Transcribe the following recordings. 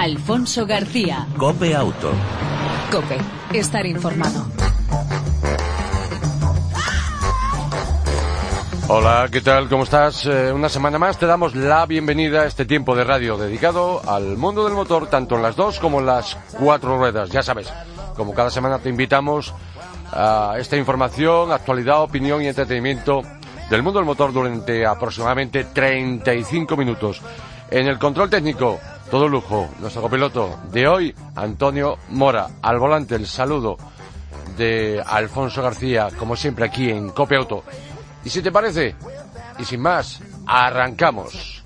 Alfonso García. Cope Auto. Cope, estar informado. Hola, ¿qué tal? ¿Cómo estás? Eh, una semana más te damos la bienvenida a este tiempo de radio dedicado al mundo del motor, tanto en las dos como en las cuatro ruedas. Ya sabes, como cada semana te invitamos a esta información, actualidad, opinión y entretenimiento del mundo del motor durante aproximadamente 35 minutos. En el control técnico, todo lujo, nuestro copiloto de hoy, Antonio Mora. Al volante, el saludo de Alfonso García, como siempre aquí en Cope Auto. Y si te parece, y sin más, arrancamos.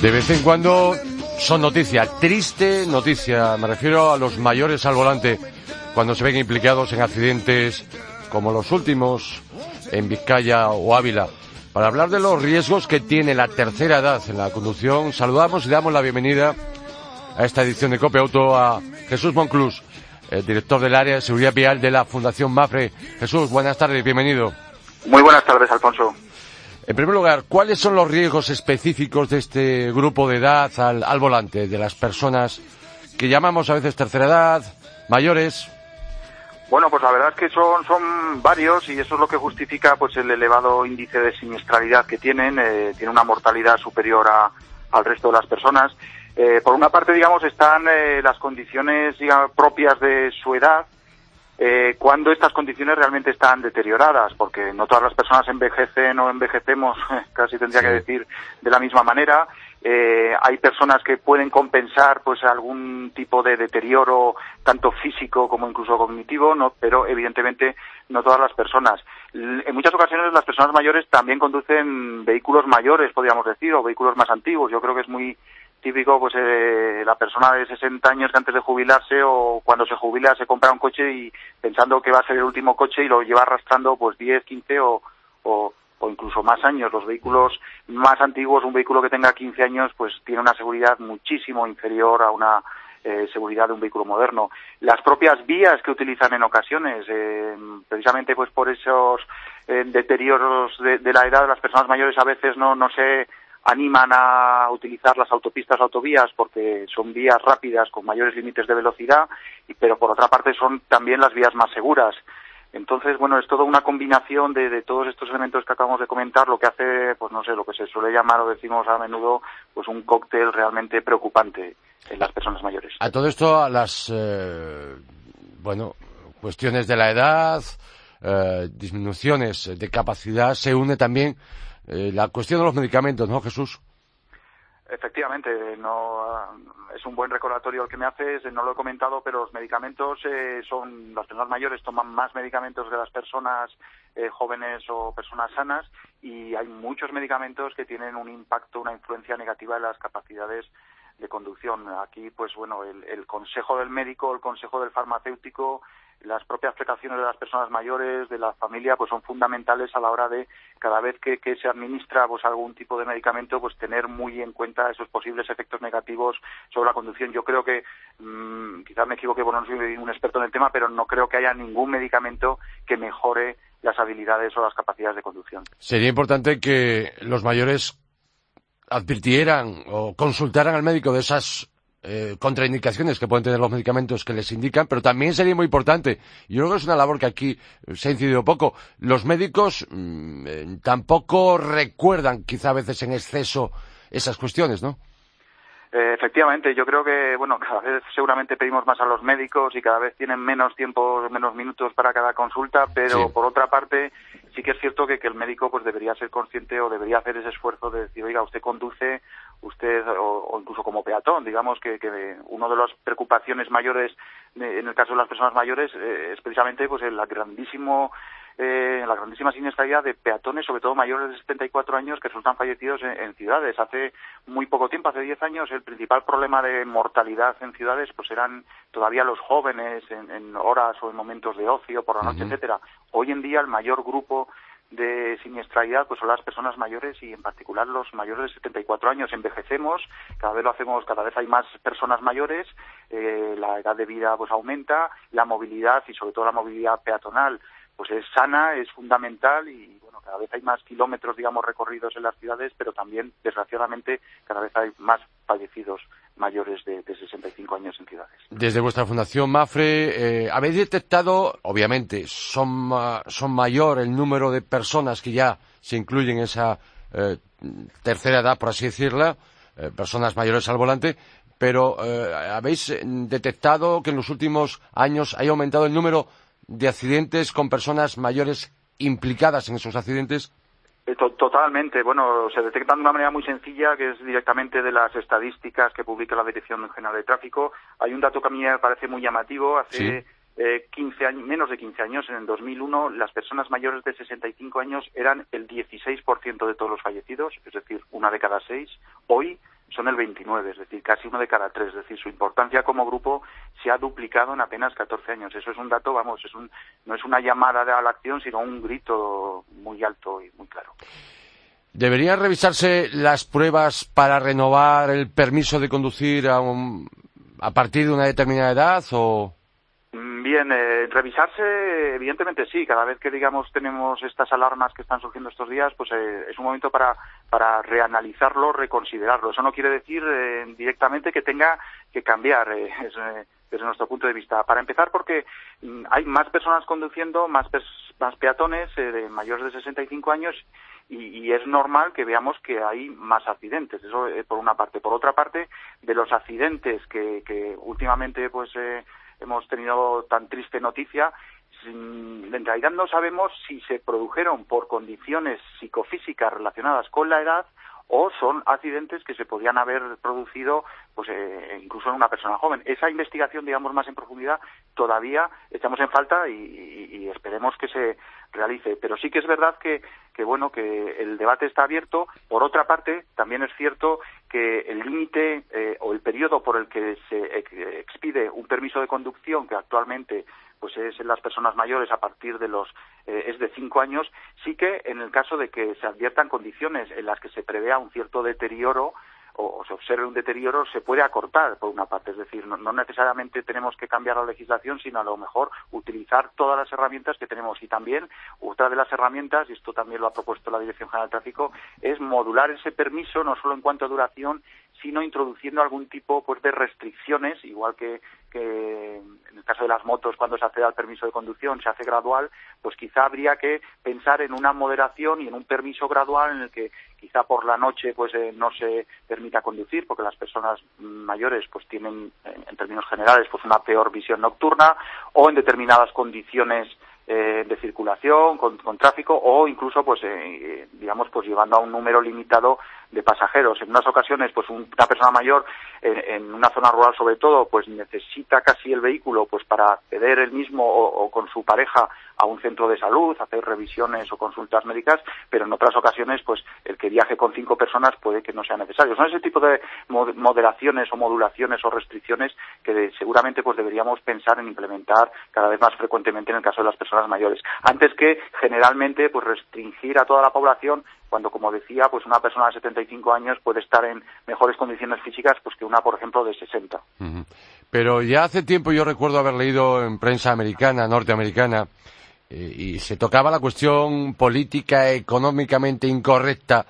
De vez en cuando son noticia, triste noticia, me refiero a los mayores al volante cuando se ven implicados en accidentes como los últimos en Vizcaya o Ávila. Para hablar de los riesgos que tiene la tercera edad en la conducción, saludamos y damos la bienvenida a esta edición de Cope Auto a Jesús Monclús, el director del área de seguridad vial de la Fundación MAFRE. Jesús, buenas tardes, bienvenido. Muy buenas tardes, Alfonso. En primer lugar, ¿cuáles son los riesgos específicos de este grupo de edad al, al volante, de las personas que llamamos a veces tercera edad, mayores? Bueno, pues la verdad es que son, varios y eso es lo que justifica pues el elevado índice de siniestralidad que tienen. Eh, tiene una mortalidad superior a, al resto de las personas. Eh, por una parte, digamos, están eh, las condiciones propias de su edad, eh, cuando estas condiciones realmente están deterioradas, porque no todas las personas envejecen o envejecemos, casi tendría que decir, de la misma manera. Eh, hay personas que pueden compensar pues algún tipo de deterioro tanto físico como incluso cognitivo, no, pero evidentemente no todas las personas. En muchas ocasiones las personas mayores también conducen vehículos mayores, podríamos decir, o vehículos más antiguos. Yo creo que es muy típico pues eh, la persona de 60 años que antes de jubilarse o cuando se jubila se compra un coche y pensando que va a ser el último coche y lo lleva arrastrando pues 10, 15 o, o, incluso más años. Los vehículos más antiguos, un vehículo que tenga 15 años pues tiene una seguridad muchísimo inferior a una eh, seguridad de un vehículo moderno. Las propias vías que utilizan en ocasiones, eh, precisamente pues por esos eh, deterioros de, de la edad, las personas mayores a veces no, no se animan a utilizar las autopistas, autovías, porque son vías rápidas con mayores límites de velocidad, pero por otra parte son también las vías más seguras. Entonces, bueno, es toda una combinación de, de todos estos elementos que acabamos de comentar, lo que hace, pues no sé, lo que se suele llamar o decimos a menudo, pues un cóctel realmente preocupante en las personas mayores. A todo esto, a las, eh, bueno, cuestiones de la edad, eh, disminuciones de capacidad, se une también eh, la cuestión de los medicamentos, ¿no, Jesús? Efectivamente, no es un buen recordatorio el que me haces. No lo he comentado, pero los medicamentos eh, son las personas mayores toman más medicamentos que las personas eh, jóvenes o personas sanas y hay muchos medicamentos que tienen un impacto, una influencia negativa en las capacidades de conducción. Aquí, pues bueno, el, el consejo del médico, el consejo del farmacéutico, las propias precauciones de las personas mayores, de la familia, pues son fundamentales a la hora de cada vez que, se administra pues algún tipo de medicamento, pues tener muy en cuenta esos posibles efectos negativos sobre la conducción. Yo creo que, mmm, quizás me equivoque, bueno, no soy un experto en el tema, pero no creo que haya ningún medicamento que mejore las habilidades o las capacidades de conducción. Sería importante que los mayores advirtieran o consultaran al médico de esas eh, contraindicaciones que pueden tener los medicamentos que les indican, pero también sería muy importante, yo creo que es una labor que aquí se ha incidido poco, los médicos mmm, eh, tampoco recuerdan quizá a veces en exceso esas cuestiones, ¿no? Eh, efectivamente, yo creo que, bueno, cada vez seguramente pedimos más a los médicos y cada vez tienen menos tiempo, menos minutos para cada consulta, pero Sí. por otra parte, sí que es cierto que, que el médico pues debería ser consciente o debería hacer ese esfuerzo de decir, oiga, usted conduce, usted, o, o incluso como peatón, digamos que, que una de las preocupaciones mayores eh, en el caso de las personas mayores eh, es precisamente pues el grandísimo eh, la grandísima siniestralidad de peatones, sobre todo mayores de 74 años, que resultan fallecidos en, en ciudades. Hace muy poco tiempo, hace 10 años, el principal problema de mortalidad en ciudades pues eran todavía los jóvenes en, en horas o en momentos de ocio, por la noche, Ujú. etcétera. Hoy en día el mayor grupo de siniestralidad pues son las personas mayores y en particular los mayores de 74 años. Envejecemos, cada vez lo hacemos, cada vez hay más personas mayores, eh, la edad de vida pues aumenta, la movilidad y sobre todo la movilidad peatonal pues es sana, es fundamental y bueno, cada vez hay más kilómetros, digamos, recorridos en las ciudades, pero también, desgraciadamente, cada vez hay más fallecidos mayores de, de 65 años en ciudades. Desde vuestra fundación Mafre, eh, habéis detectado, obviamente, son, mayor el número de personas que ya se incluyen en esa eh, tercera edad, por así decirla, eh, personas mayores al volante, pero eh, habéis detectado que en los últimos años haya aumentado el número de accidentes con personas mayores implicadas en esos accidentes? Eh, totalmente. Bueno, se detectan de una manera muy sencilla, que es directamente de las estadísticas que publica la Dirección General de Tráfico. Hay un dato que a mí me parece muy llamativo. Hace eh, 15 años, menos de 15 años, en el 2001, las personas mayores de 65 años eran el 16% de todos los fallecidos, es decir, una de cada seis. Hoy son el 29, es decir, casi uno de cada tres. Es decir, su importancia como grupo se ha duplicado en apenas 14 años. Eso es un dato, vamos, es un, no es una llamada a la acción, sino un grito muy alto y muy claro. ¿Deberían revisarse las pruebas para renovar el permiso de conducir a, un, a partir de una determinada edad o...? Bien, eh, revisarse, evidentemente sí. Cada vez que, digamos, tenemos estas alarmas que están surgiendo estos días, pues eh, es un momento para, para reanalizarlo, reconsiderarlo. Eso no quiere decir eh, directamente que tenga que cambiar eh, es, eh, desde nuestro punto de vista. Para empezar, porque mm, hay más personas conduciendo, más, más peatones de mayores de 65 años y, y, es normal que veamos que hay más accidentes. Eso por una parte. Por otra parte, de los accidentes que, que últimamente, pues hemos tenido tan triste noticia, en realidad no sabemos si se produjeron por condiciones psicofísicas relacionadas con la edad o son accidentes que se podían haber producido pues eh, incluso en una persona joven. Esa investigación, digamos, más en profundidad, todavía echamos en falta y, esperemos que se realice. Pero sí que es verdad que, que, bueno, que el debate está abierto. Por otra parte, también es cierto que el límite eh, periodo por el que se expide un permiso de conducción, que actualmente pues es en las personas mayores a partir de los eh, es de cinco años sí que en el caso de que se adviertan condiciones en las que se prevea un cierto deterioro o, se observe un deterioro se puede acortar por una parte, es decir, no, necesariamente tenemos que cambiar la legislación, sino a lo mejor utilizar todas las herramientas que tenemos. Y también otra de las herramientas, y esto también lo ha propuesto la Dirección General de Tráfico, es modular ese permiso no solo en cuanto a duración, sino introduciendo algún tipo pues, de restricciones, igual que, en el caso de las motos cuando se accede al permiso de conducción se hace gradual, pues quizá habría que pensar en una moderación y en un permiso gradual en el que quizá por la noche pues eh, no se permita conducir porque las personas mayores pues tienen en términos generales pues una peor visión nocturna o en determinadas condiciones eh, de circulación, con, con, tráfico o incluso, pues, eh, digamos, pues llevando a un número limitado de pasajeros. En unas ocasiones, pues una persona mayor en, en, una zona rural sobre todo, pues necesita casi el vehículo pues para acceder él mismo o, con su pareja a un centro de salud, hacer revisiones o consultas médicas, pero en otras ocasiones, pues el que viaje con cinco personas puede que no sea necesario. Son ese tipo de moderaciones o modulaciones o restricciones que seguramente pues deberíamos pensar en implementar cada vez más frecuentemente en el caso de las personas mayores, antes que generalmente pues restringir a toda la población cuando, como decía, pues una persona de 75 años puede estar en mejores condiciones físicas pues que una, por ejemplo, de 60. Uh -huh. Pero ya hace tiempo yo recuerdo haber leído en prensa americana, norteamericana, y se tocaba la cuestión política, económicamente incorrecta.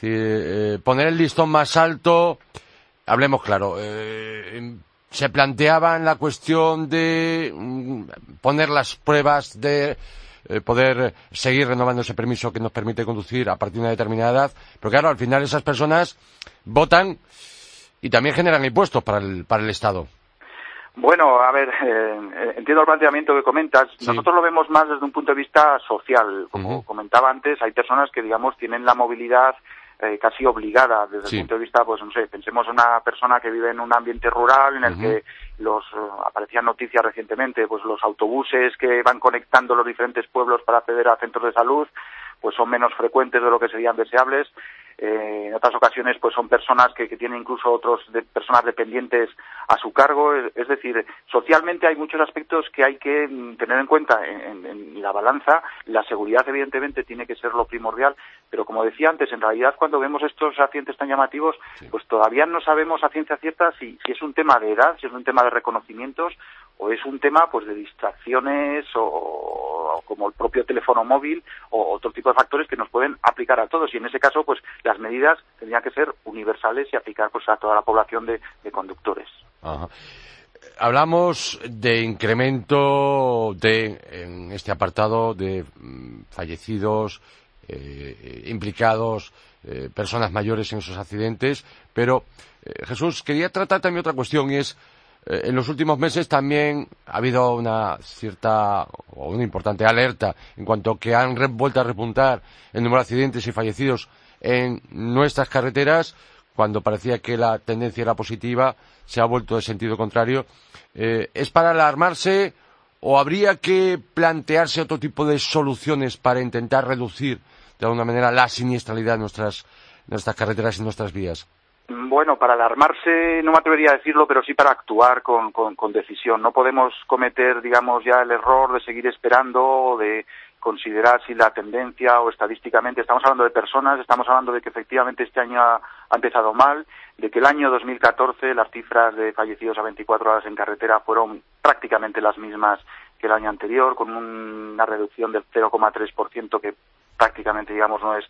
Eh, poner el listón más alto, hablemos claro, eh, se planteaba la cuestión de mm, poner las pruebas de eh, poder seguir renovando ese permiso que nos permite conducir a partir de una determinada edad. Pero claro, al final esas personas votan y también generan impuestos para el, para el Estado. Bueno, a ver, eh, entiendo el planteamiento que comentas. Sí. Nosotros lo vemos más desde un punto de vista social. Como uh -huh. comentaba antes, hay personas que, digamos, tienen la movilidad eh, casi obligada desde sí. el punto de vista, pues no sé, pensemos en una persona que vive en un ambiente rural en el uh -huh. que los uh, aparecían noticias recientemente, pues los autobuses que van conectando los diferentes pueblos para acceder a centros de salud, pues son menos frecuentes de lo que serían deseables. Eh, en otras ocasiones pues son personas que, tienen incluso otros de, personas dependientes a su cargo. Es, decir socialmente hay muchos aspectos que hay que mm, tener en cuenta en, la balanza. La seguridad evidentemente tiene que ser lo primordial pero como decía antes en realidad cuando vemos estos accidentes tan llamativos pues todavía no sabemos a ciencia cierta si, si es un tema de edad si es un tema de reconocimientos o es un tema pues de distracciones o, como el propio teléfono móvil o otro tipo de factores que nos pueden aplicar a todos. Y en ese caso pues las medidas tendrían que ser universales y aplicar pues a toda la población de, conductores. Hablamos de incremento de en este apartado de mm, fallecidos, eh, implicados, eh, personas mayores en esos accidentes, pero eh, Jesús quería tratar también otra cuestión y es eh, en los últimos meses también ha habido una cierta o una importante alerta en cuanto que han vuelto a repuntar el número de accidentes y fallecidos en nuestras carreteras cuando parecía que la tendencia era positiva se ha vuelto de sentido contrario. Es para alarmarse o habría que plantearse otro tipo de soluciones para intentar reducir de alguna manera la siniestralidad de nuestras, nuestras carreteras y nuestras vías bueno, para alarmarse no me atrevería a decirlo, pero sí para actuar con, con, decisión. No podemos cometer, digamos, ya el error de seguir esperando o de considerar si la tendencia o estadísticamente estamos hablando de personas, estamos hablando de que efectivamente este año ha, empezado mal, de que el año 2014 las cifras de fallecidos a 24 horas en carretera fueron prácticamente las mismas que el año anterior, con una reducción del 0,3% que prácticamente, digamos, no es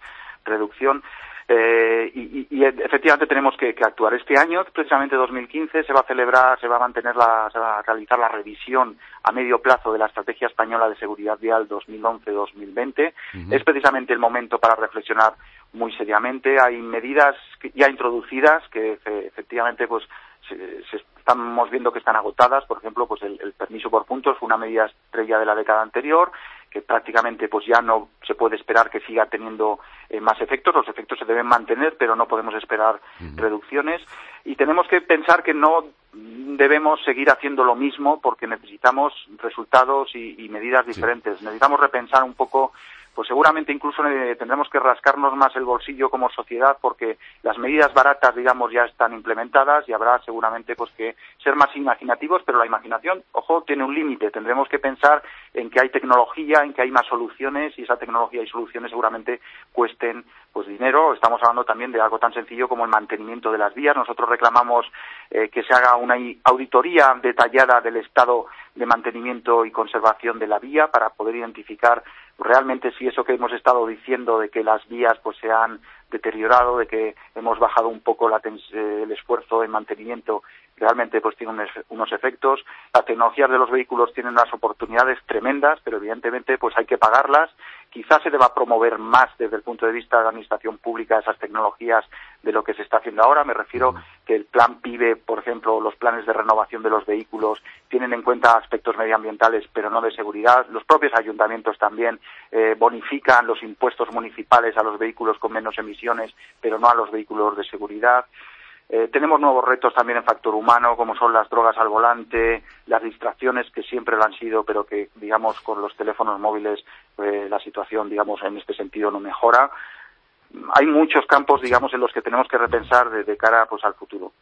reducción. Eh, y, efectivamente tenemos que, actuar. Este año, precisamente 2015, se va a celebrar, se va a mantener, la, se va a realizar la revisión a medio plazo de la Estrategia Española de Seguridad Vial 2011-2020. Es precisamente el momento para reflexionar muy seriamente. Hay medidas ya introducidas que efectivamente pues se, estamos viendo que están agotadas. Por ejemplo, pues el, el permiso por puntos fue una medida estrella de la década anterior que prácticamente pues ya no se puede esperar que siga teniendo eh, más efectos, los efectos se deben mantener, pero no podemos esperar reducciones y tenemos que pensar que no debemos seguir haciendo lo mismo porque necesitamos resultados y, medidas diferentes. Necesitamos repensar un poco pues seguramente incluso eh, tendremos que rascarnos más el bolsillo como sociedad porque las medidas baratas, digamos, ya están implementadas y habrá seguramente pues que ser más imaginativos, pero la imaginación, ojo, tiene un límite. Tendremos que pensar en que hay tecnología, en que hay más soluciones y esa tecnología y soluciones seguramente cuesten pues dinero. Estamos hablando también de algo tan sencillo como el mantenimiento de las vías. Nosotros reclamamos eh, que se haga una auditoría detallada del estado de mantenimiento y conservación de la vía para poder identificar realmente si eso que hemos estado diciendo de que las vías pues se han deteriorado, de que hemos bajado un poco eh, el esfuerzo en mantenimiento, realmente pues tiene unos, efectos. Las tecnologías de los vehículos tienen unas oportunidades tremendas, pero evidentemente pues hay que pagarlas Quizás se deba promover más desde el punto de vista de la administración pública esas tecnologías de lo que se está haciendo ahora. Me refiero que el plan PIBE, por ejemplo, los planes de renovación de los vehículos tienen en cuenta aspectos medioambientales, pero no de seguridad. Los propios ayuntamientos también eh, bonifican los impuestos municipales a los vehículos con menos emisiones, pero no a los vehículos de seguridad. Eh, tenemos nuevos retos también en factor humano, como son las drogas al volante, las distracciones que siempre lo han sido, pero que, digamos, con los teléfonos móviles eh, la situación, digamos, en este sentido no mejora. Hay muchos campos, digamos, en los que tenemos que repensar de, cara pues, al futuro.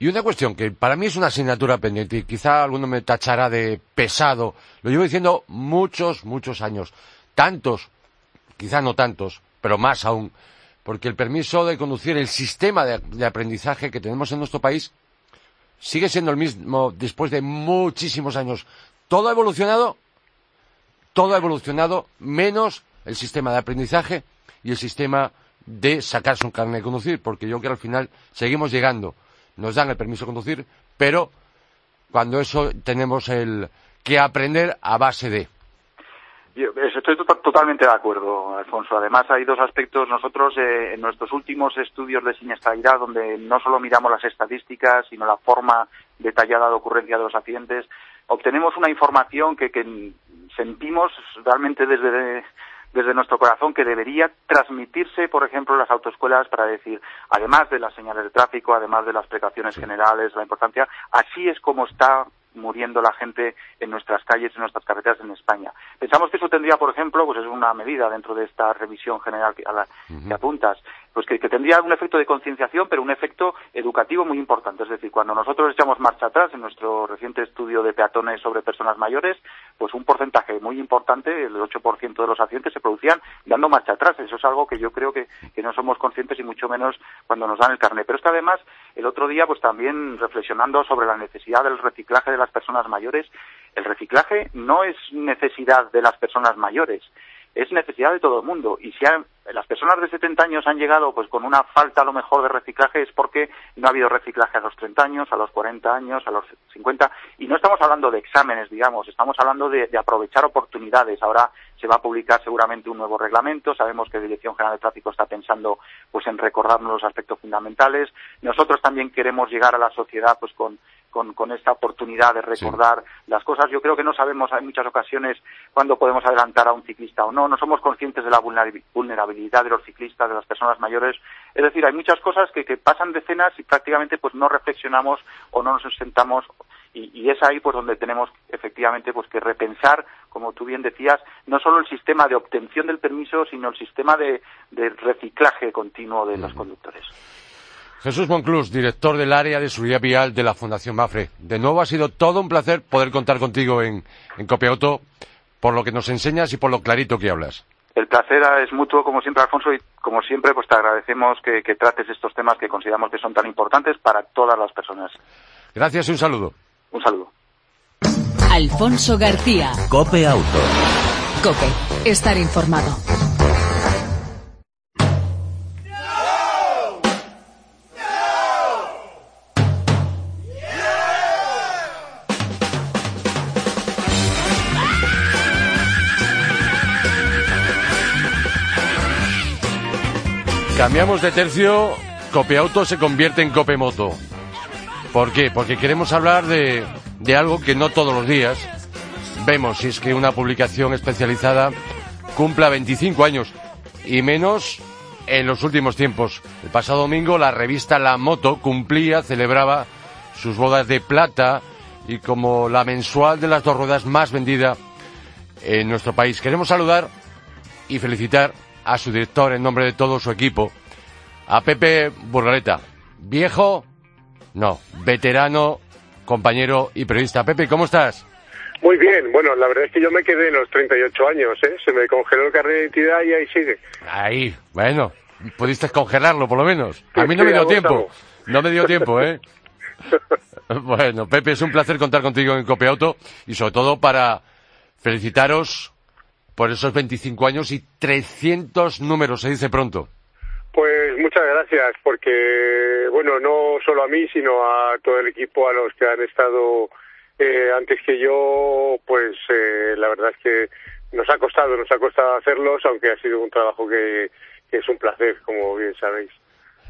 Y una cuestión que para mí es una asignatura pendiente y quizá alguno me tachará de pesado. Lo llevo diciendo muchos, muchos años. Tantos, quizá no tantos, pero más aún porque el permiso de conducir, el sistema de, aprendizaje que tenemos en nuestro país, sigue siendo el mismo después de muchísimos años. Todo ha evolucionado, todo ha evolucionado, menos el sistema de aprendizaje y el sistema de sacarse un carnet de conducir, porque yo creo que al final seguimos llegando, nos dan el permiso de conducir, pero cuando eso tenemos el que aprender a base de. Yo estoy totalmente de acuerdo, Alfonso. Además, hay dos aspectos. Nosotros, eh, en nuestros últimos estudios de siniestralidad, donde no solo miramos las estadísticas, sino la forma detallada de ocurrencia de los accidentes, obtenemos una información que, sentimos realmente desde, desde nuestro corazón que debería transmitirse, por ejemplo, en las autoescuelas para decir, además de las señales de tráfico, además de las precauciones generales, la importancia, así es como está muriendo la gente en nuestras calles, en nuestras carreteras en España. Pensamos que eso tendría, por ejemplo, pues es una medida dentro de esta revisión general a la que apuntas, pues que, tendría un efecto de concienciación, pero un efecto educativo muy importante. Es decir, cuando nosotros echamos marcha atrás en nuestro reciente estudio de peatones sobre personas mayores, pues un porcentaje muy importante, el 8% de los accidentes, se producían dando marcha atrás. Eso es algo que yo creo que, que no somos conscientes y mucho menos cuando nos dan el carnet. Pero es que además, el otro día, pues también reflexionando sobre la necesidad del reciclaje de las personas mayores, el reciclaje no es necesidad de las personas mayores, es necesidad de todo el mundo. Y si las personas de 70 años han llegado pues con una falta a lo mejor de reciclaje es porque no ha habido reciclaje a los 30 años, a los 40 años, a los 50. Y no estamos hablando de exámenes, digamos, estamos hablando de aprovechar oportunidades. Ahora se va a publicar seguramente un nuevo reglamento. Sabemos que la Dirección General de Tráfico está pensando pues en recordarnos los aspectos fundamentales. Nosotros también queremos llegar a la sociedad pues con con, con esta oportunidad de recordar las cosas. Yo creo que no sabemos en muchas ocasiones cuándo podemos adelantar a un ciclista o no. No somos conscientes de la vulnerabilidad de los ciclistas, de las personas mayores. Es decir, hay muchas cosas que, que pasan decenas y prácticamente pues no reflexionamos o no nos sentamos y, y, es ahí pues donde tenemos efectivamente pues que repensar como tú bien decías no solo el sistema de obtención del permiso sino el sistema de, de reciclaje continuo de los conductores Jesús Monclús, director del área de seguridad vial de la Fundación Mafre. De nuevo ha sido todo un placer poder contar contigo en, en Copiauto por lo que nos enseñas y por lo clarito que hablas. El placer es mutuo, como siempre, Alfonso, y como siempre, pues te agradecemos que, que trates estos temas que consideramos que son tan importantes para todas las personas. Gracias y un saludo. Un saludo. Alfonso García. Cope Auto. Cope. Estar informado. Cambiamos de tercio, Copeauto se convierte en Copemoto. ¿Por qué? Porque queremos hablar de, de algo que no todos los días vemos, si es que una publicación especializada cumpla 25 años y menos en los últimos tiempos. El pasado domingo la revista La Moto cumplía, celebraba sus bodas de plata y como la mensual de las dos ruedas más vendida en nuestro país. Queremos saludar y felicitar a su director en nombre de todo su equipo, a Pepe Burgaleta. Viejo, no, veterano, compañero y periodista. Pepe, ¿cómo estás? Muy bien, bueno, la verdad es que yo me quedé en los 38 años, ¿eh? Se me congeló el carnet de identidad y ahí sigue. Ahí, bueno, pudiste congelarlo por lo menos. A mí no me dio tiempo, no me dio tiempo, ¿eh? bueno, Pepe, es un placer contar contigo en Copiauto y sobre todo para felicitaros por esos 25 años y 300 números, se dice pronto. Pues muchas gracias, porque, bueno, no solo a mí, sino a todo el equipo, a los que han estado eh, antes que yo, pues eh, la verdad es que nos ha costado, nos ha costado hacerlos, aunque ha sido un trabajo que, es un placer, como bien sabéis.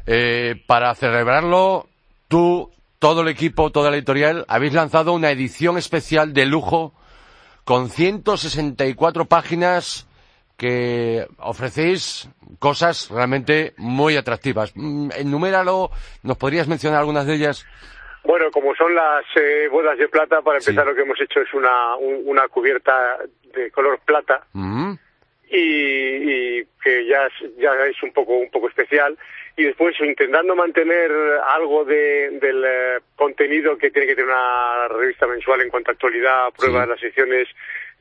Eh, para celebrarlo, tú, todo el equipo, toda la editorial, habéis lanzado una edición especial de lujo con 164 páginas que ofrecéis cosas realmente muy atractivas. Mm, enuméralo, ¿nos podrías mencionar algunas de ellas? Bueno, como son las eh, bodas de plata, para empezar lo que hemos hecho es una, una cubierta de color plata Mm, y, y que ya, es- ya es un poco, un poco especial. Y después intentando mantener algo de, del eh, contenido que tiene que tener una revista mensual en cuanto a actualidad, pruebas, Sí. las secciones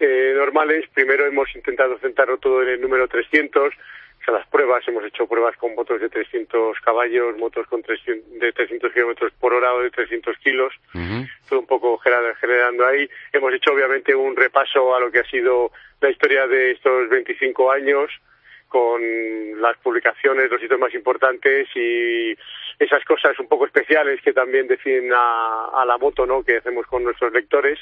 eh, normales. Primero hemos intentado centrarlo todo en el número 300, o sea, las pruebas, hemos hecho pruebas con motos de 300 caballos, motos con 300, de 300 kilómetros por hora o de 300 kilos ujú. todo un poco gener- generando ahí. Hemos hecho obviamente un repaso a lo que ha sido la historia de estos 25 años con las publicaciones, los hitos más importantes y esas cosas un poco especiales que también definen a, a la moto, ¿no? Que hacemos con nuestros lectores.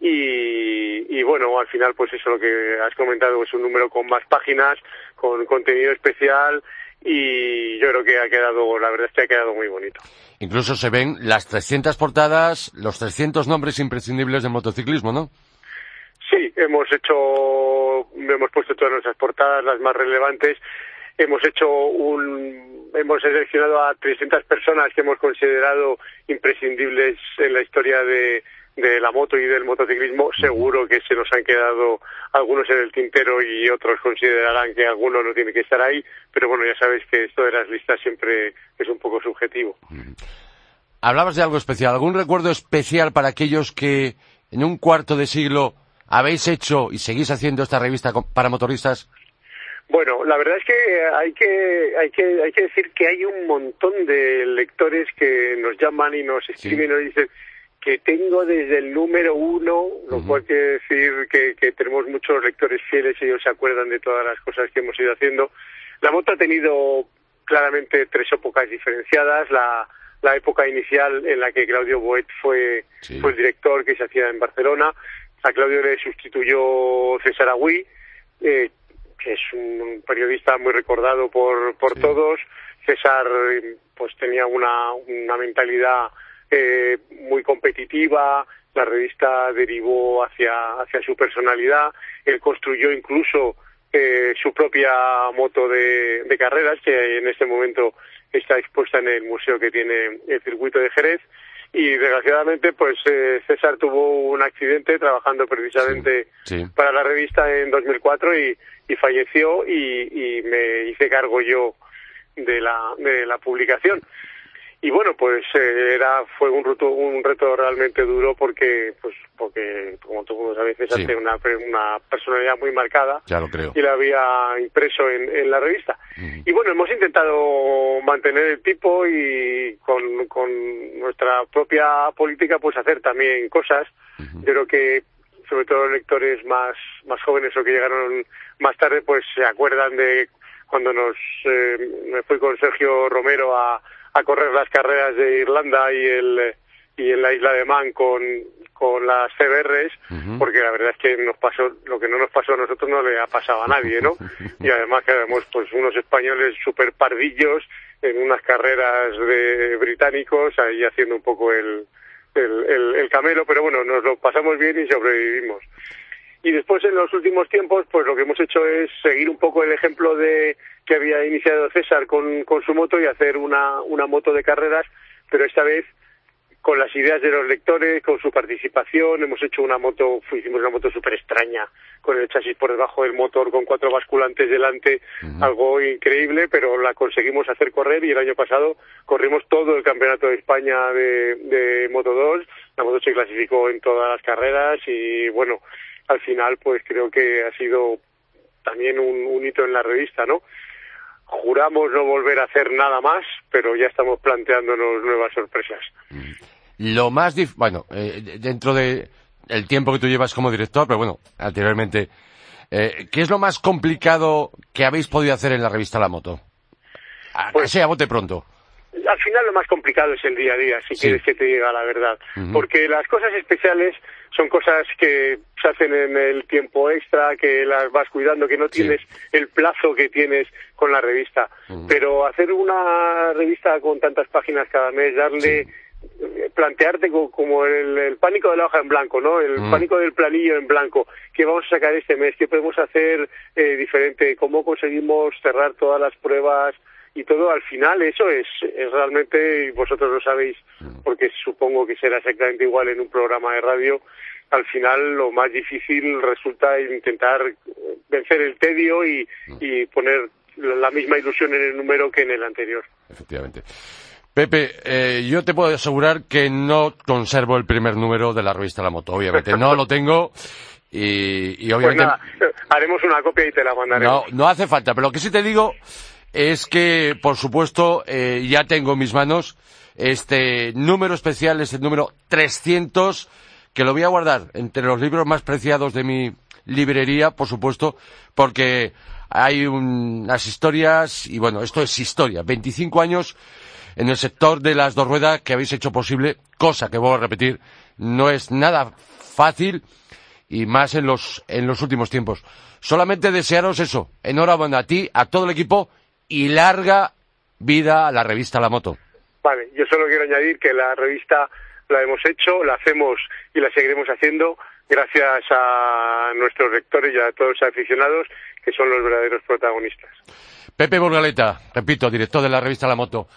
Y, y bueno, al final, pues eso lo que has comentado es un número con más páginas, con contenido especial y yo creo que ha quedado, la verdad es que ha quedado muy bonito. Incluso se ven las 300 portadas, los 300 nombres imprescindibles del motociclismo, ¿no? Sí, hemos hecho, hemos puesto todas nuestras portadas, las más relevantes. Hemos hecho un, hemos seleccionado a 300 personas que hemos considerado imprescindibles en la historia de, de la moto y del motociclismo, seguro que se nos han quedado algunos en el tintero y otros considerarán que alguno no tiene que estar ahí, pero bueno, ya sabes que esto de las listas siempre es un poco subjetivo. Hablabas de algo especial, ¿algún recuerdo especial para aquellos que en un cuarto de siglo habéis hecho y seguís haciendo esta revista para motoristas? Bueno, la verdad es que hay que hay que hay que decir que hay un montón de lectores que nos llaman y nos escriben y nos dicen que tengo desde el número uno, lo cual quiere decir que, que tenemos muchos lectores fieles y ellos se acuerdan de todas las cosas que hemos ido haciendo. La moto ha tenido claramente tres épocas diferenciadas. La, la época inicial en la que Claudio Boet fue, fue el director que se hacía en Barcelona. A Claudio le sustituyó César Agüí, eh, que es un periodista muy recordado por, por todos. César pues tenía una, una mentalidad eh, muy competitiva, la revista derivó hacia, hacia su personalidad, él construyó incluso eh, su propia moto de, de carreras, que en este momento está expuesta en el museo que tiene el circuito de Jerez, y desgraciadamente pues eh, César tuvo un accidente trabajando precisamente para la revista en 2004 y, y falleció y, y me hice cargo yo de la, de la publicación y bueno pues eh, era fue un reto un reto realmente duro porque pues porque como tú sabes César tiene una, una personalidad muy marcada ya lo creo. y la había impreso en, en la revista. Y bueno hemos intentado mantener el tipo y con, con nuestra propia política pues hacer también cosas. Yo creo que sobre todo los lectores más más jóvenes o que llegaron más tarde pues se acuerdan de cuando nos eh, me fui con Sergio Romero a a correr las carreras de Irlanda y el y en la isla de Man con, con las CBRs, porque la verdad es que nos pasó, lo que no nos pasó a nosotros no le ha pasado a nadie, ¿no? y además que éramos pues unos españoles super pardillos en unas carreras de británicos ahí haciendo un poco el, el, el, el camelo, pero bueno, nos lo pasamos bien y sobrevivimos. Y después en los últimos tiempos, pues lo que hemos hecho es seguir un poco el ejemplo de que había iniciado César con, con su moto y hacer una, una moto de carreras, pero esta vez con las ideas de los lectores, con su participación, hemos hecho una moto, hicimos una moto súper extraña, con el chasis por debajo del motor, con cuatro basculantes delante, algo increíble, pero la conseguimos hacer correr y el año pasado corrimos todo el campeonato de España de, de Moto 2, la moto se clasificó en todas las carreras y bueno, al final pues creo que ha sido también un, hito en la revista, ¿no? Juramos no volver a hacer nada más, pero ya estamos planteándonos nuevas sorpresas. Lo más dif bueno, eh, dentro de el tiempo que tú llevas como director, pero bueno, anteriormente, eh, ¿qué es lo más complicado que habéis podido hacer en la revista La Moto? A, pues, sea, bote pronto al final lo más complicado es el día a día, si quieres que te diga la verdad. Porque las cosas especiales son cosas que se hacen en el tiempo extra, que las vas cuidando, que no tienes el plazo que tienes con la revista. Pero hacer una revista con tantas páginas cada mes, darle plantearte como el, pánico de la hoja en blanco, ¿no? El pánico del planillo en blanco. ¿Qué vamos a sacar este mes? ¿Qué podemos hacer eh, diferente? ¿Cómo conseguimos cerrar todas las pruebas? Y todo al final eso es, es realmente, y vosotros lo sabéis, mm. porque supongo que será exactamente igual en un programa de radio, al final lo más difícil resulta intentar vencer el tedio y, mm. y poner la misma ilusión en el número que en el anterior. Efectivamente. Pepe, eh, yo te puedo asegurar que no conservo el primer número de la revista La Moto, obviamente. No lo tengo y, y pues obviamente... Pues nada, haremos una copia y te la mandaremos. No, no hace falta, pero lo que sí te digo es que, por supuesto, eh, ya tengo en mis manos este número especial, este número 300, que lo voy a guardar entre los libros más preciados de mi librería, por supuesto, porque hay unas historias, y bueno, esto es historia, 25 años en el sector de las dos ruedas que habéis hecho posible, cosa que voy a repetir, no es nada fácil y más en los, en los últimos tiempos. Solamente desearos eso, enhorabuena a ti, a todo el equipo y larga vida a la revista La Moto. Vale, yo solo quiero añadir que la revista la hemos hecho, la hacemos y la seguiremos haciendo gracias a nuestros lectores y a todos los aficionados que son los verdaderos protagonistas. Pepe Burgaleta, repito, director de la revista La Moto.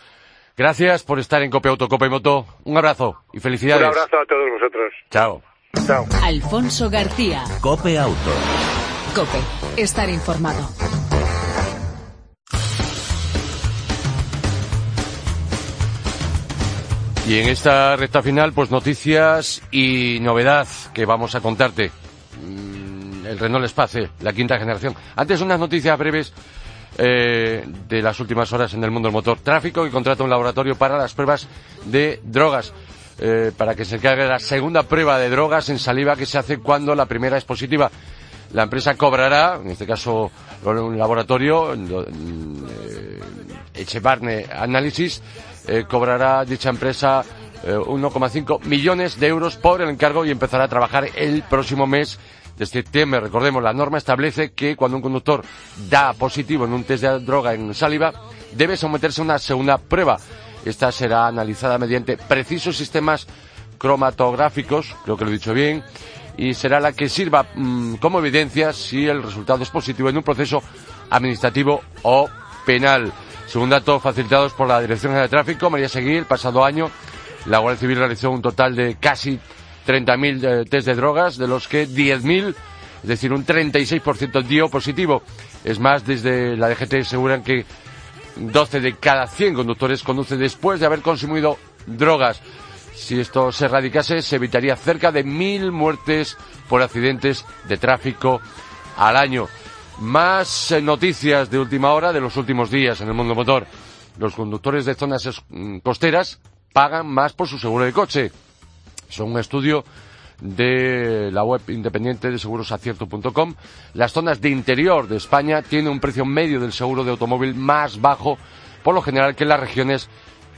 Gracias por estar en Cope Auto, Cope Moto. Un abrazo y felicidades. Un abrazo a todos vosotros. Chao. Chao. Alfonso García. Cope Auto. Cope, estar informado. Y en esta recta final, pues noticias y novedad que vamos a contarte. Mm, El Renault Espace, la quinta generación. Antes unas noticias breves eh, de las últimas horas en el mundo del motor. Tráfico y contrata un laboratorio para las pruebas de drogas. eh, para que se encargue la segunda prueba de drogas en saliva que se hace cuando la primera es positiva. La empresa cobrará, en este caso un laboratorio, eh, Echevarne Analysis, eh, cobrará dicha empresa eh, 1,5 millones de euros por el encargo y empezará a trabajar el próximo mes de septiembre. Recordemos, la norma establece que cuando un conductor da positivo en un test de droga en saliva, debe someterse a una segunda prueba. Esta será analizada mediante precisos sistemas cromatográficos, creo que lo he dicho bien, y será la que sirva mm, como evidencia si el resultado es positivo en un proceso administrativo o penal. Según datos facilitados por la Dirección General de Tráfico, María Seguí, el pasado año, la Guardia Civil realizó un total de casi 30.000 eh, test de drogas, de los que 10.000, es decir, un 36% dio positivo. Es más, desde la DGT aseguran que 12 de cada 100 conductores conducen después de haber consumido drogas. Si esto se erradicase, se evitaría cerca de mil muertes por accidentes de tráfico al año. Más eh, noticias de última hora de los últimos días en el mundo motor. Los conductores de zonas mm, costeras pagan más por su seguro de coche. Son un estudio de la web independiente de segurosacierto.com. Las zonas de interior de España tienen un precio medio del seguro de automóvil más bajo, por lo general, que las regiones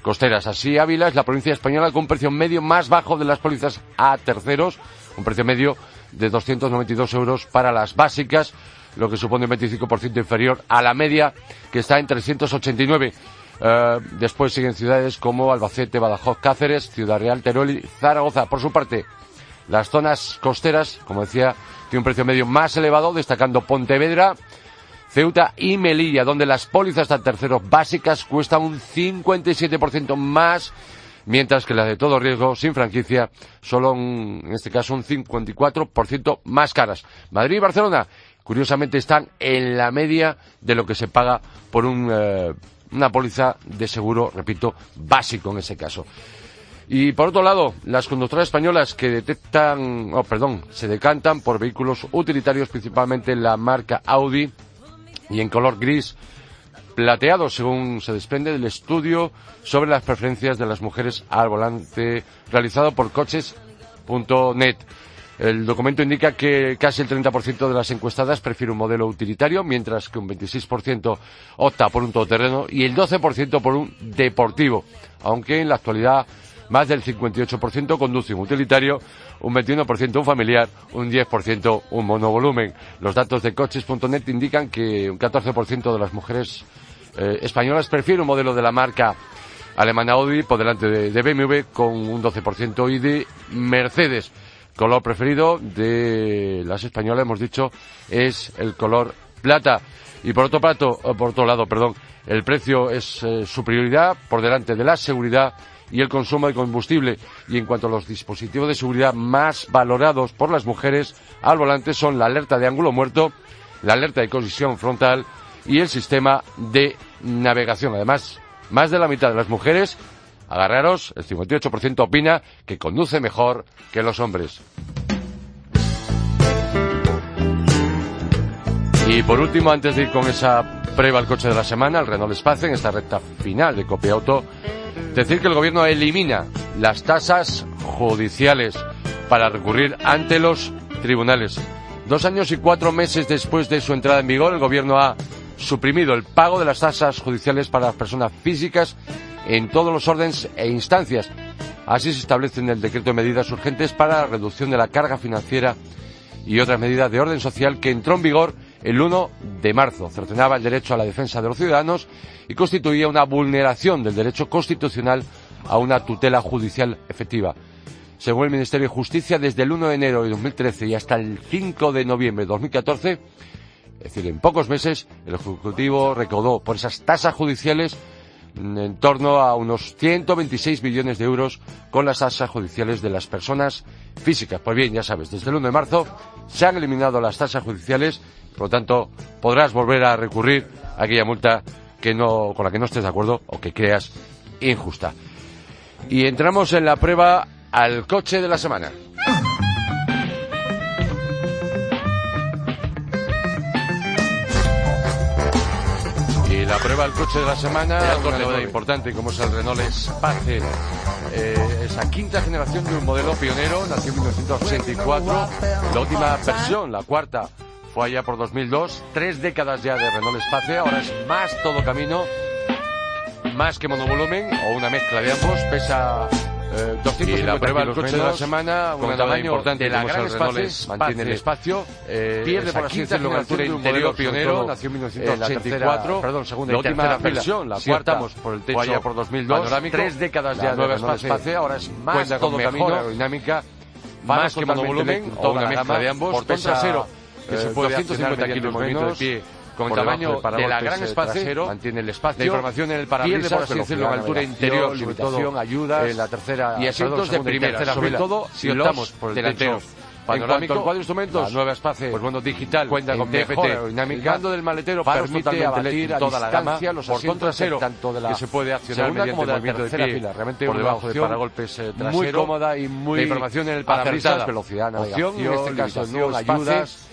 costeras. Así, Ávila es la provincia española con un precio medio más bajo de las pólizas a terceros, un precio medio de 292 euros para las básicas, lo que supone un 25% inferior a la media, que está en 389. Eh, después siguen ciudades como Albacete, Badajoz, Cáceres, Ciudad Real, Teruel y Zaragoza. Por su parte, las zonas costeras, como decía, tienen un precio medio más elevado, destacando Pontevedra, Ceuta y Melilla, donde las pólizas a terceros básicas cuestan un 57% más, mientras que las de todo riesgo, sin franquicia, solo un- en este caso un 54% más caras. Madrid y Barcelona, curiosamente, están en la media de lo que se paga por eh, una póliza de seguro, repito, básico en ese caso. Y por otro lado, las conductoras españolas que detectan, oh, perdón, se decantan por vehículos utilitarios, principalmente la marca Audi y en color gris plateado, según se desprende del estudio sobre las preferencias de las mujeres al volante realizado por coches.net. El documento indica que casi el 30% de las encuestadas prefiere un modelo utilitario, mientras que un 26% opta por un todoterreno y el 12% por un deportivo, aunque en la actualidad más del 58% conduce un utilitario, un 21% un familiar, un 10% un monovolumen. Los datos de coches.net indican que un 14% de las mujeres eh, españolas prefiere un modelo de la marca alemana Audi por delante de, de BMW con un 12% y de Mercedes. Color preferido de las españolas, hemos dicho, es el color plata. Y por otro, plato, eh, por otro lado, perdón, el precio es eh, su prioridad por delante de la seguridad y el consumo de combustible. Y en cuanto a los dispositivos de seguridad más valorados por las mujeres al volante son la alerta de ángulo muerto, la alerta de colisión frontal y el sistema de navegación. Además, más de la mitad de las mujeres, agarraros, el 58% opina que conduce mejor que los hombres. Y por último, antes de ir con esa prueba al coche de la semana, el Renault Espace, en esta recta final de Copia Auto, decir que el gobierno elimina las tasas judiciales para recurrir ante los tribunales. Dos años y cuatro meses después de su entrada en vigor, el gobierno ha suprimido el pago de las tasas judiciales para las personas físicas en todos los órdenes e instancias. Así se establece en el decreto de medidas urgentes para la reducción de la carga financiera y otras medidas de orden social que entró en vigor el 1 de marzo. Cercenaba el derecho a la defensa de los ciudadanos y constituía una vulneración del derecho constitucional a una tutela judicial efectiva. Según el Ministerio de Justicia, desde el 1 de enero de 2013 y hasta el 5 de noviembre de 2014, es decir, en pocos meses, el Ejecutivo recaudó por esas tasas judiciales en torno a unos 126 millones de euros con las tasas judiciales de las personas físicas. Pues bien, ya sabes, desde el 1 de marzo se han eliminado las tasas judiciales, por lo tanto podrás volver a recurrir a aquella multa que no, con la que no estés de acuerdo o que creas injusta. Y entramos en la prueba al coche de la semana. La prueba al coche de la semana, una novedad importante como es el Renault Espace. Eh, esa quinta generación de un modelo pionero, nació en 1984. La última versión, la cuarta, fue allá por 2002. Tres décadas ya de Renault Espace, ahora es más todo camino, más que monovolumen o una mezcla de ambos. Pesa eh, 250 Y la prueba del coche de la semana, con una tamaño importante de la gran espacio, mantiene el espacio, eh, pierde esa por así quinta decirlo la altura un interior pionero, nació en todo, 1984, eh, perdón, segunda la y última versión, la cuarta, por el techo allá por 2002, panorámico, tres décadas ya de nueva Espace, ahora es más cuenta con todo mejor camino, aerodinámica, más que monovolumen o una mezcla de ambos, pesa, trasero que eh, se puede 250 accionar kilos menos, de pie con por tamaño de la gran espacio, mantiene el espacio, la información en el pierde, parabrisas, por así decirlo, la altura interior, sobre todo, ayudas, eh, la tercera, y asientos de primera, tercera. sobre todo si optamos por el delanteros. techo En cuanto panorámico, al instrumentos, la nueva Espace, pues bueno, digital, cuenta con mejor el mando del maletero permite abatir a toda la distancia, gama, los portón asientos trasero, tanto de la que se puede accionar segunda mediante como de la movimiento de tercera pie, fila, realmente por debajo de paragolpes eh, trasero, muy cómoda y muy la información en el parabrisas, velocidad, Opción, navegación, en este caso, espacio, ayudas,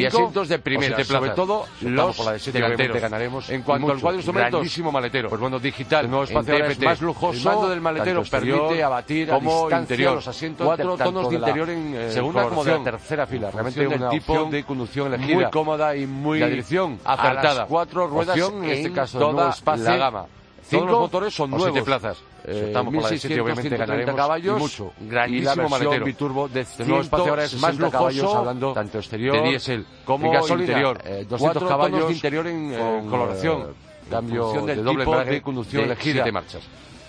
y asientos de primera, siete sobre plazas. todo Si optamos los por la de siete, delanteros. ganaremos En cuanto al mucho. cuadro de instrumentos, grandísimo maletero. pues bueno, digital, El nuevo en espacio ahora es más lujoso, el mando del maletero permite abatir a como distancia interior. los asientos Cuatro tonos de interior en, eh, segunda como de la tercera fila, En realmente una tipo de conducción elegida. muy cómoda y muy la dirección acertada. a las cuatro ruedas Opción, en este en caso, toda la gama. Cinco Todos los motores son nuevos. siete plazas. Eh, por la de siete, 1600, obviamente 130 ganaremos caballos mucho. Grandísimo Y la versión maletero. biturbo de Este ahora es más 160 lujoso, caballos, hablando tanto exterior de diésel como gasolina, interior. eh, 200 Cuatro caballos de interior en eh, con, coloración. eh, cambio de doble tipo de conducción de elegida. siete marchas.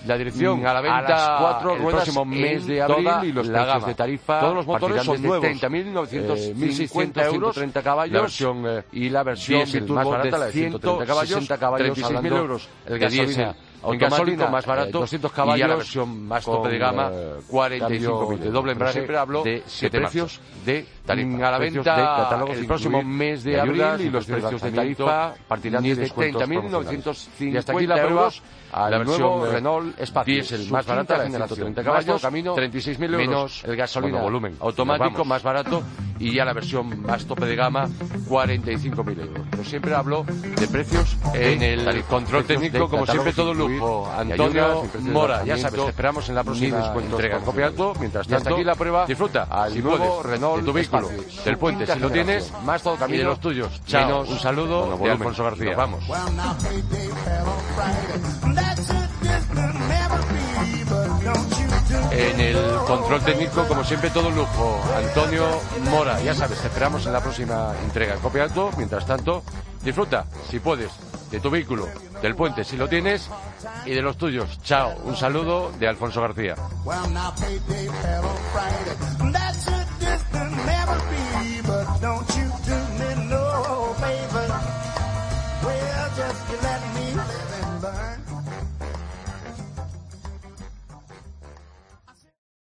La dirección Mm, a la venta las cuatro el ruedas próximo mes de abril y los la precios gama. de tarifa Todos los motores son nuevos. 30.950 Eh, 1.600 euros, 130 caballos la versión, eh, y la versión más barata, la de de 130 caballos, 160 caballos, 36.000 hablando euros. el gasolina en gasolina más barato, eh, 200 y caballos ya la versión más tope de gama, eh, 45 cambio mil de doble embrague siempre hablo de siete precios de tarifa. Mm, a la venta de el próximo mes de de abril y los precios de de tarifa partirán de desde descuentos 30.950 Y hasta aquí la prueba euros al la versión eh, Renault Espacio, su más barata, la de generación. 130 Más caballos, todo camino, 36.000 euros. menos el gasolina volumen automático más barato y ya la versión más tope de gama 45.000 euros. Pero siempre hablo de precios en el tarifa. control técnico, como siempre todo lujo. Antonio ayudas, Mora, ya sabes, te esperamos en la próxima entrega. por Copia consumo. alto, mientras hasta tanto, aquí la prueba disfruta al si nuevo puedes, Renault de tu vehículo, Espacio, del puente, si lo tienes, más todo camino Y de los tuyos. Chao, Menos un saludo de. Alfonso García. Nos vamos. En el control técnico, como siempre, todo lujo. Antonio Mora, ya sabes, esperamos en la próxima entrega. Copia alto, mientras tanto, disfruta, si puedes, de tu vehículo, del puente, si lo tienes, y de los tuyos. Chao, un saludo de Alfonso García.